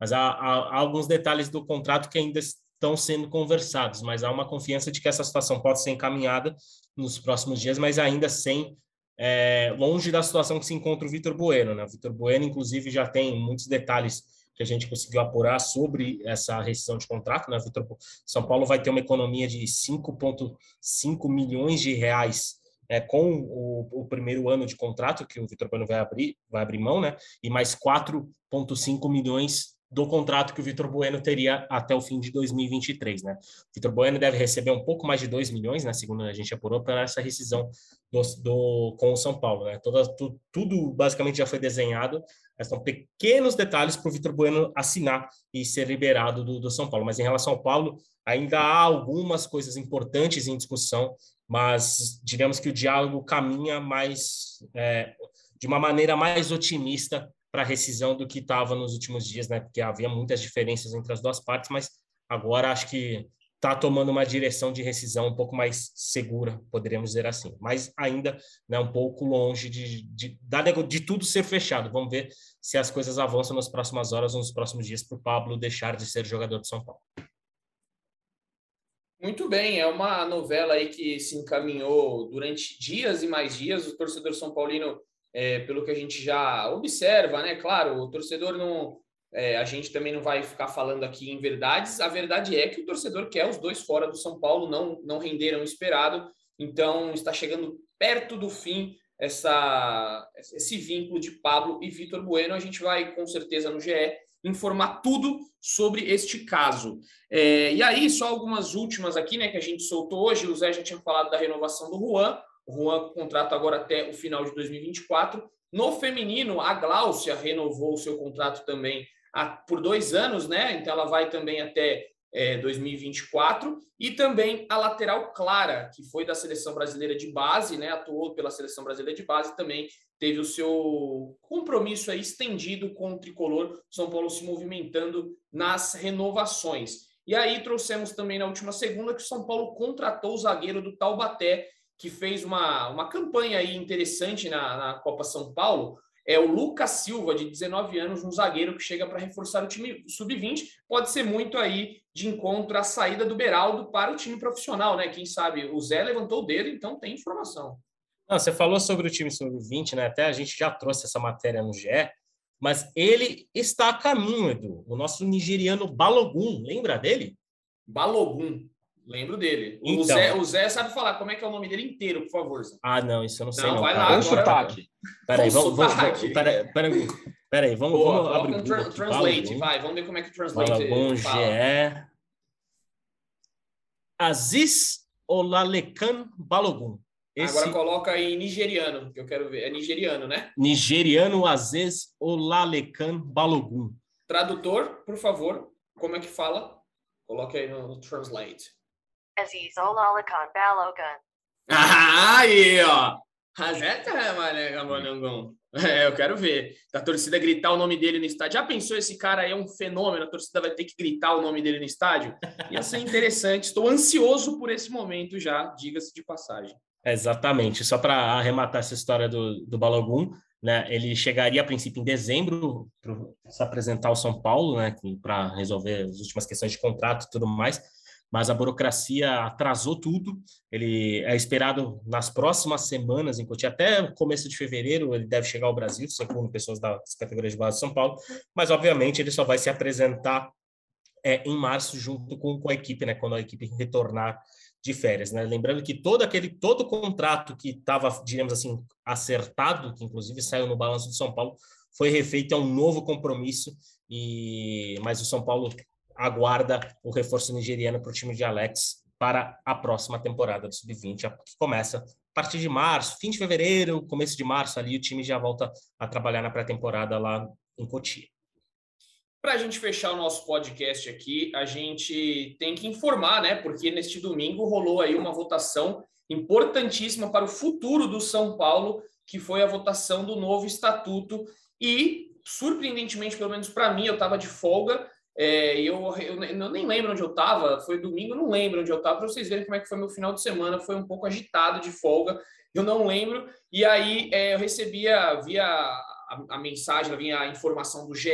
Speaker 3: Mas há, há, há alguns detalhes do contrato que ainda estão sendo conversados, mas há uma confiança de que essa situação pode ser encaminhada nos próximos dias, mas ainda sem é, longe da situação que se encontra o Vitor Bueno. Né? O Vitor Bueno, inclusive, já tem muitos detalhes que a gente conseguiu apurar sobre essa rescisão de contrato. Né? Vitor, São Paulo vai ter uma economia de 5,5 milhões de reais é, com o, o, primeiro ano de contrato que o Vitor Bueno vai abrir, vai abrir mão, né? e mais 4,5 milhões do contrato que o Vitor Bueno teria até o fim de 2023, né? Vitor Bueno deve receber um pouco mais de 2 milhões, né? Segundo a gente apurou, para essa rescisão do, do, com o São Paulo, né? Toda, tu, tudo basicamente já foi desenhado, são pequenos detalhes para o Vitor Bueno assinar e ser liberado do, do São Paulo. Mas em relação ao Paulo, ainda há algumas coisas importantes em discussão, mas digamos que o diálogo caminha mais é, de uma maneira mais otimista para rescisão do que estava nos últimos dias, né? Porque havia muitas diferenças entre as duas partes, mas agora acho que está tomando uma direção de rescisão um pouco mais segura, poderíamos dizer assim. Mas ainda né, um pouco longe de, de, de, de tudo ser fechado. Vamos ver se as coisas avançam nas próximas horas ou nos próximos dias para o Pablo deixar de ser jogador de São Paulo.
Speaker 2: Muito bem, é uma novela aí que se encaminhou durante dias e mais dias. O torcedor São Paulino é, pelo que a gente já observa, né? Claro, o torcedor não. É, a gente também não vai ficar falando aqui em verdades. A verdade é que o torcedor quer os dois fora do São Paulo, não, não renderam o esperado. Então está chegando perto do fim essa, esse vínculo de Pablo e Vitor Bueno. A gente vai, com certeza, no GE informar tudo sobre este caso. É, e aí, só algumas últimas aqui, né, que a gente soltou hoje. O Zé já tinha falado da renovação do Juan. Juan contrato agora até o final de 2024. No feminino, a Gláucia renovou o seu contrato também por dois anos, né? Então ela vai também até é, 2024. E também a lateral Clara, que foi da seleção brasileira de base, né? Atuou pela seleção brasileira de base, também teve o seu compromisso aí estendido com o tricolor. São Paulo se movimentando nas renovações. E aí trouxemos também na última segunda que o São Paulo contratou o zagueiro do Taubaté, que fez uma, uma campanha aí interessante na, na Copa São Paulo, é o Lucas Silva, de 19 anos, um zagueiro que chega para reforçar o time sub-20. Pode ser muito aí de encontro à saída do Beraldo para o time profissional, né? Quem sabe o Zé levantou o dedo, então tem informação.
Speaker 3: Não, você falou sobre o time sub-20, né? Até a gente já trouxe essa matéria no GE, mas ele está a caminho, Edu. O nosso nigeriano Balogun, lembra dele?
Speaker 2: Balogun. Lembro dele. Então, o, Zé, o Zé sabe falar como é que é o nome dele inteiro, por favor. Zé.
Speaker 3: Ah, não, isso eu não sei.
Speaker 2: Não,
Speaker 3: não
Speaker 2: vai cara. lá, sotaque.
Speaker 3: Peraí, vamos, vamos, peraí, peraí, peraí, vamos, Boa, vamos abrir
Speaker 2: tra translate, vai, vamos ver como é que o translate
Speaker 3: Bom fala. Aziz Olalekan Balogun.
Speaker 2: Esse... Agora coloca aí nigeriano, que eu quero ver. É nigeriano, né?
Speaker 3: Nigeriano Aziz Olalekan Balogun.
Speaker 2: Tradutor, por favor, como é que fala? Coloque aí no, no translate.
Speaker 6: Aziz Olalakan Balogun.
Speaker 2: Ah, aí, ó. É, eu quero ver. A torcida gritar o nome dele no estádio. Já pensou esse cara aí é um fenômeno? A torcida vai ter que gritar o nome dele no estádio? Ia ser interessante. Estou ansioso por esse momento já, diga-se de passagem.
Speaker 3: Exatamente. Só para arrematar essa história do, do Balogun, né? Ele chegaria a princípio em dezembro para se apresentar ao São Paulo, né? Para resolver as últimas questões de contrato e tudo mais mas a burocracia atrasou tudo. Ele é esperado nas próximas semanas em Cotia, até o começo de fevereiro ele deve chegar ao Brasil, segundo pessoas das categorias de base de São Paulo, mas obviamente ele só vai se apresentar é, em março junto com, com a equipe, né, quando a equipe retornar de férias, né? Lembrando que todo aquele todo contrato que estava, digamos assim, acertado, que inclusive saiu no balanço de São Paulo, foi refeito a um novo compromisso e mas o São Paulo aguarda o reforço nigeriano para o time de Alex para a próxima temporada do Sub-20, que começa a partir de março, fim de fevereiro, começo de março ali, o time já volta a trabalhar na pré-temporada lá em Cotia.
Speaker 2: Para a gente fechar o nosso podcast aqui, a gente tem que informar, né? Porque neste domingo rolou aí uma votação importantíssima para o futuro do São Paulo, que foi a votação do novo estatuto. E, surpreendentemente, pelo menos para mim, eu estava de folga, é, eu, eu, eu, nem lembro onde eu estava, foi domingo, não lembro onde eu estava, para vocês verem como é que foi meu final de semana, foi um pouco agitado de folga, eu não lembro. E aí é, eu recebia via a, a mensagem, via a informação do GE,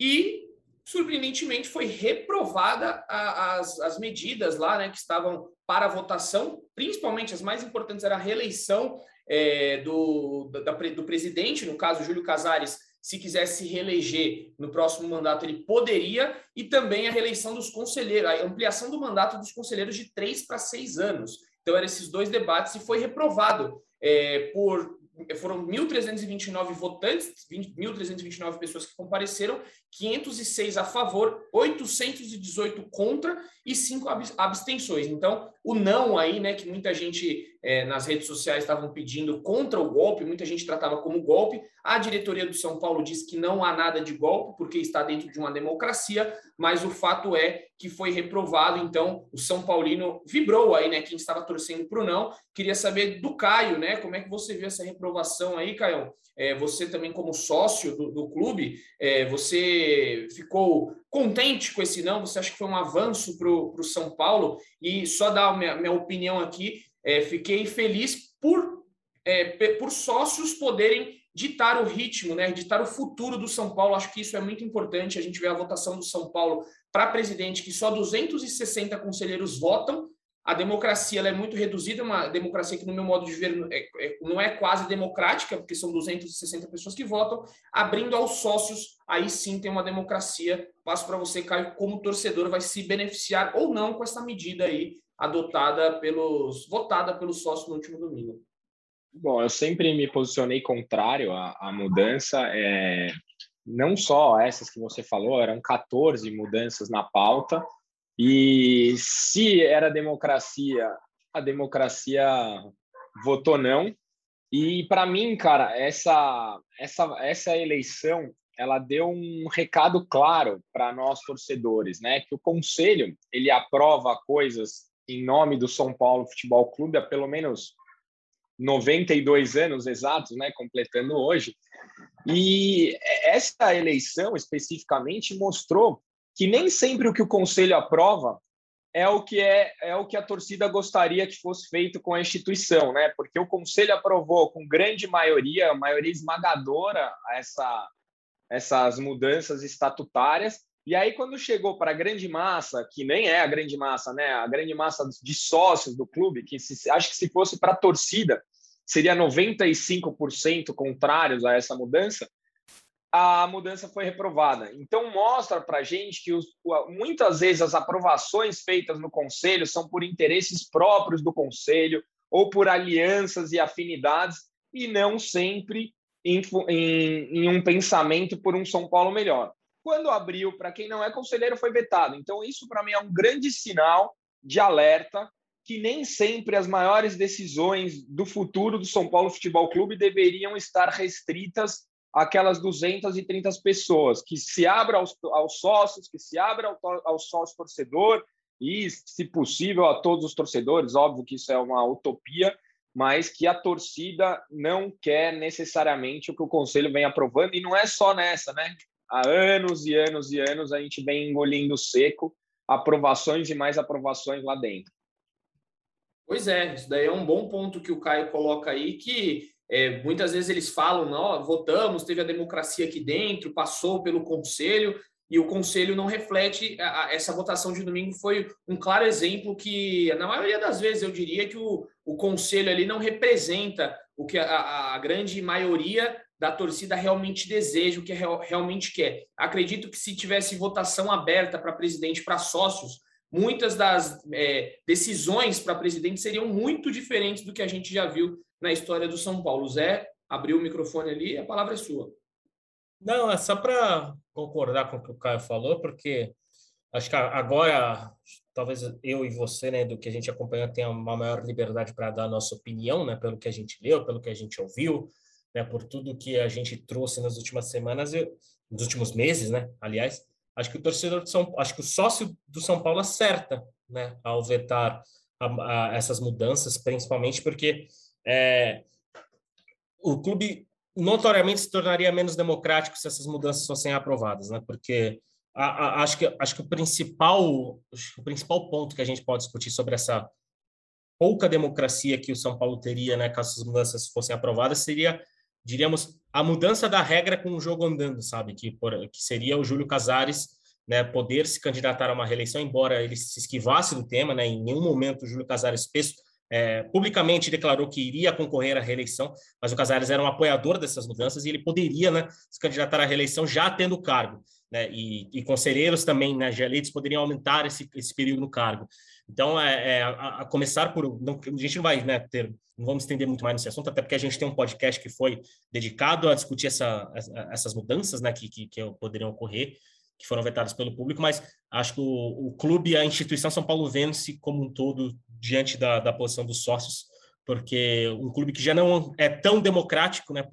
Speaker 2: e surpreendentemente foi reprovada a, as, as medidas lá, né, que estavam para votação, principalmente as mais importantes era a reeleição é, do, da, do presidente, no caso Júlio Casares, se quisesse se reeleger no próximo mandato, ele poderia, e também a reeleição dos conselheiros, a ampliação do mandato dos conselheiros de três para seis anos. Então, eram esses dois debates e foi reprovado é, por foram 1.329 votantes, 1.329 pessoas que compareceram, 506 a favor, 818 contra e 5 abstenções. Então, o não aí, né, que muita gente é, nas redes sociais estavam pedindo contra o golpe, muita gente tratava como golpe. A diretoria do São Paulo diz que não há nada de golpe, porque está dentro de uma democracia, mas o fato é que foi reprovado. Então, o São Paulino vibrou aí, né? Quem estava torcendo para o não. Queria saber do Caio, né? Como é que você viu essa reprovação aí, Caio? É, você também, como sócio do, do clube, é, você ficou contente com esse não? Você acha que foi um avanço para o São Paulo? E só dar a minha, minha opinião aqui, é, fiquei feliz por, é, por sócios poderem ditar o ritmo, né, ditar o futuro do São Paulo. Acho que isso é muito importante. A gente vê a votação do São Paulo para presidente, que só 260 conselheiros votam. A democracia é muito reduzida, uma democracia que, no meu modo de ver, é, é, não é quase democrática, porque são 260 pessoas que votam. Abrindo aos sócios, aí sim tem uma democracia. Passo para você, Caio, como torcedor, vai se beneficiar ou não com essa medida aí adotada pelos, votada pelos sócios no último domingo.
Speaker 4: Bom, eu sempre me posicionei contrário à, à mudança. É, não só essas que você falou, eram 14 mudanças na pauta. E se era democracia, a democracia votou não. E para mim, cara, essa essa essa eleição, ela deu um recado claro para nós torcedores, né? Que o conselho ele aprova coisas em nome do São Paulo Futebol Clube há pelo menos 92 anos exatos, né, completando hoje. E essa eleição especificamente mostrou que nem sempre o que o conselho aprova é o que é, é o que a torcida gostaria que fosse feito com a instituição, né? Porque o conselho aprovou com grande maioria, maioria esmagadora, essa, essas mudanças estatutárias, e aí, quando chegou para a grande massa, que nem é a grande massa, né? A grande massa de sócios do clube, que se, acho que se fosse para a torcida, seria 95% contrários a essa mudança, a mudança foi reprovada. Então, mostra para a gente que os, muitas vezes as aprovações feitas no conselho são por interesses próprios do conselho ou por alianças e afinidades, e não sempre em, em, em um pensamento por um São Paulo melhor. Quando abriu, para quem não é conselheiro, foi vetado. Então, isso para mim é um grande sinal de alerta que nem sempre as maiores decisões do futuro do São Paulo Futebol Clube deveriam estar restritas àquelas 230 pessoas, que se abra aos, aos sócios, que se abra ao, ao sócio torcedor e, se possível, a todos os torcedores. Óbvio que isso é uma utopia, mas que a torcida não quer necessariamente o que o conselho vem aprovando, e não é só nessa, né? há anos e anos e anos a gente vem engolindo seco aprovações e mais aprovações lá dentro.
Speaker 2: Pois é, isso daí é um bom ponto que o Caio coloca aí, que é, muitas vezes eles falam, não, votamos, teve a democracia aqui dentro, passou pelo conselho, e o conselho não reflete. A, a, essa votação de domingo foi um claro exemplo que, na maioria das vezes, eu diria que o, o conselho ali não representa o que a, a grande maioria da torcida realmente deseja, o que realmente quer. Acredito que se tivesse votação aberta para presidente, para sócios, muitas das é, decisões para presidente seriam muito diferentes do que a gente já viu na história do São Paulo. Zé, abriu o microfone ali, a palavra é sua.
Speaker 3: Não, é só para concordar com o que o Caio falou, porque acho que agora, talvez eu e você, né, do que a gente acompanha, tenha uma maior liberdade para dar a nossa opinião, né, pelo que a gente leu, pelo que a gente ouviu, né, por tudo que a gente trouxe nas últimas semanas, eu, nos últimos meses, né, aliás, acho que o torcedor de São acho que o sócio do São Paulo acerta, né, ao vetar a, a essas mudanças, principalmente porque é, o clube notoriamente se tornaria menos democrático se essas mudanças fossem aprovadas, né, porque a, a, acho que acho que o principal o principal ponto que a gente pode discutir sobre essa pouca democracia que o São Paulo teria, né, caso essas mudanças fossem aprovadas, seria diríamos, a mudança da regra com o jogo andando, sabe? Que, por, que seria o Júlio Casares né, poder se candidatar a uma reeleição, embora ele se esquivasse do tema, né? Em nenhum momento o Júlio Casares fez, é, publicamente declarou que iria concorrer à reeleição, mas o Casares era um apoiador dessas mudanças e ele poderia né, se candidatar à reeleição já tendo o cargo. né, e, e, conselheiros também, né, já eleitos, poderiam aumentar esse, esse período no cargo. Então, é, é a, a, começar por. Não, a gente não vai né, ter. Não vamos estender muito mais nesse assunto, até porque a gente tem um podcast que foi dedicado a discutir essa, essas mudanças né, que, que, que poderiam ocorrer, que foram vetadas pelo público, mas acho que o, o clube, a instituição São Paulo vence como um todo diante da, da posição dos sócios porque um clube que já não é tão democrático, né?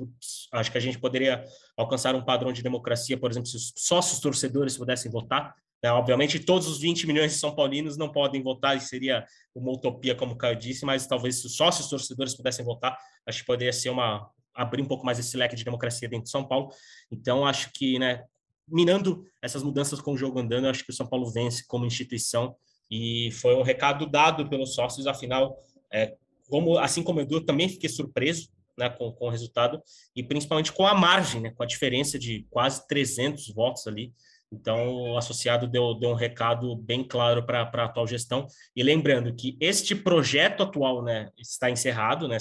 Speaker 3: Acho que a gente poderia alcançar um padrão de democracia, por exemplo, se os sócios torcedores pudessem votar. Né? Obviamente, todos os 20 milhões de São Paulinos não podem votar, e seria uma utopia, como o Caio disse, mas talvez se os sócios torcedores pudessem votar, acho que poderia ser uma abrir um pouco mais esse leque de democracia dentro de São Paulo. Então, acho que, né, minando essas mudanças com o jogo andando, acho que o São Paulo vence como instituição e foi um recado dado pelos sócios, afinal, é, como, assim como Edu, eu também fiquei surpreso né, com, com o resultado, e principalmente com a margem, né, com a diferença de quase 300 votos ali. Então, o associado deu, deu um recado bem claro para a atual gestão. E lembrando que este projeto atual né, está encerrado, né,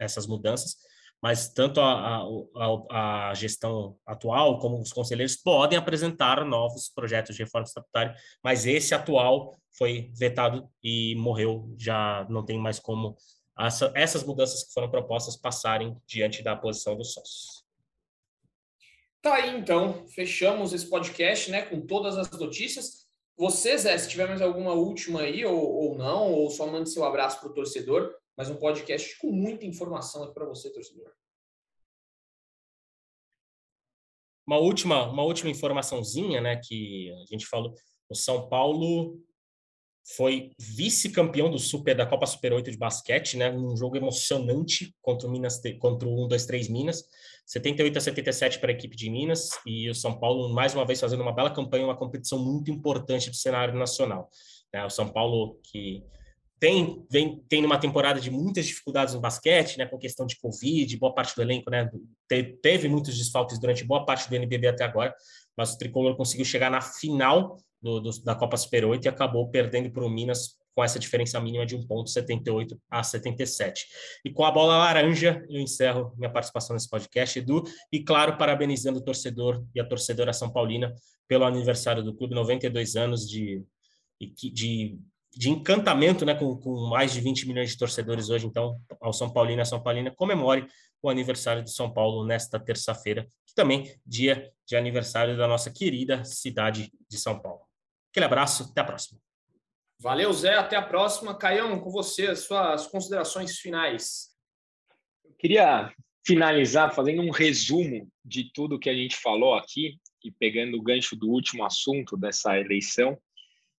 Speaker 3: essas mudanças, mas tanto a, a, a, gestão atual como os conselheiros podem apresentar novos projetos de reforma estatutária, mas esse atual foi vetado e morreu, já não tem mais como essa, essas mudanças que foram propostas passarem diante da posição dos sócios.
Speaker 2: Tá aí, então, fechamos esse podcast, né, com todas as notícias. Você, Zé, se tiver mais alguma última aí, ou, ou não, ou só mande seu abraço para o torcedor, mas um podcast com muita informação aqui para você, torcedor.
Speaker 3: Uma última, uma última informaçãozinha, né, que a gente falou, o São Paulo foi vice-campeão do Super da Copa Super 8 de basquete, né? Um jogo emocionante contra o Minas, contra o 1 2 3 Minas, 78 a 77 para a equipe de Minas e o São Paulo mais uma vez fazendo uma bela campanha, uma competição muito importante do cenário nacional. Né? O São Paulo que tem vem tem uma temporada de muitas dificuldades no basquete, né, com questão de Covid, boa parte do elenco, né, teve muitos desfalques durante boa parte do NBB até agora, mas o Tricolor conseguiu chegar na final do, do, da Copa Super 8 e acabou perdendo para o Minas com essa diferença mínima de um ponto 78 a 77. E com a bola laranja, eu encerro minha participação nesse podcast, Edu, e claro, parabenizando o torcedor e a torcedora São Paulina pelo aniversário do clube, 92 anos de, de de encantamento, né, com, com, mais de 20 milhões de torcedores hoje. Então, ao São Paulino e a São Paulina, comemore o aniversário de São Paulo nesta terça-feira, que também dia de aniversário da nossa querida cidade de São Paulo. Aquele abraço, até a próxima.
Speaker 2: Valeu, Zé, até a próxima. Caião, com você, as suas considerações finais.
Speaker 4: Eu queria finalizar fazendo um resumo de tudo que a gente falou aqui e pegando o gancho do último assunto dessa eleição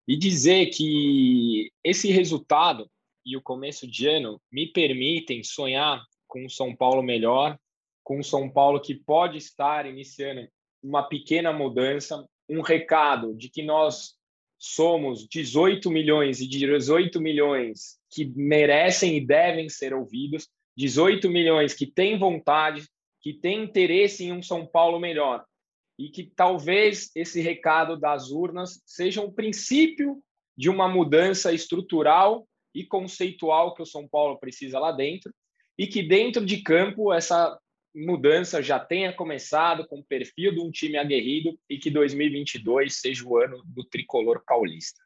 Speaker 4: e dizer que esse resultado e o começo de ano me permitem sonhar com um São Paulo melhor, com um São Paulo que pode estar iniciando uma pequena mudança, um recado de que nós somos 18 milhões e 18 milhões que merecem e devem ser ouvidos, 18 milhões que têm vontade, que têm interesse em um São Paulo melhor, e que talvez esse recado das urnas seja o princípio de uma mudança estrutural e conceitual que o São Paulo precisa lá dentro e que dentro de campo essa mudança já tenha começado com o perfil de um time aguerrido e que 2022 seja o ano do tricolor paulista.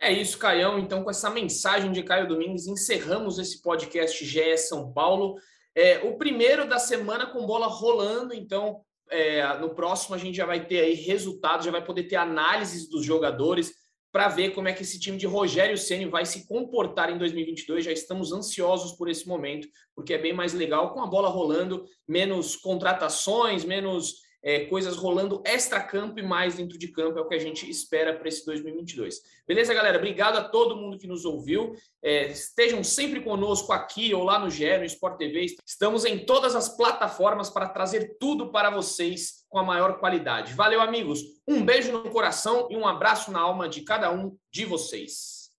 Speaker 2: É isso, Caião. Então, com essa mensagem de Caio Domingues, encerramos esse podcast GE São Paulo. É, o primeiro da semana com bola rolando, então é, no próximo a gente já vai ter aí resultados, já vai poder ter análises dos jogadores para ver como é que esse time de Rogério Ceni vai se comportar em 2022. Já estamos ansiosos por esse momento, porque é bem mais legal com a bola rolando, menos contratações, menos é, coisas rolando extra-campo e mais dentro de campo, é o que a gente espera para esse 2022. Beleza, galera? Obrigado a todo mundo que nos ouviu. É, estejam sempre conosco aqui ou lá no GE, no Sport TV. Estamos em todas as plataformas para trazer tudo para vocês com a maior qualidade. Valeu, amigos. Um beijo no coração e um abraço na alma de cada um de vocês.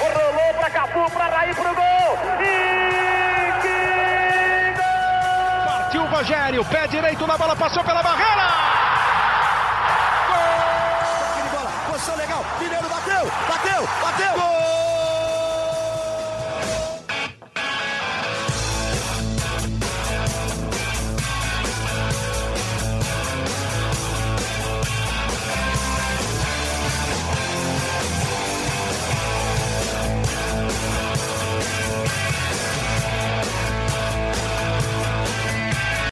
Speaker 7: Rolou para Cafu, para Raí, para o gol. Rogério, pé direito na bola, passou pela barreira!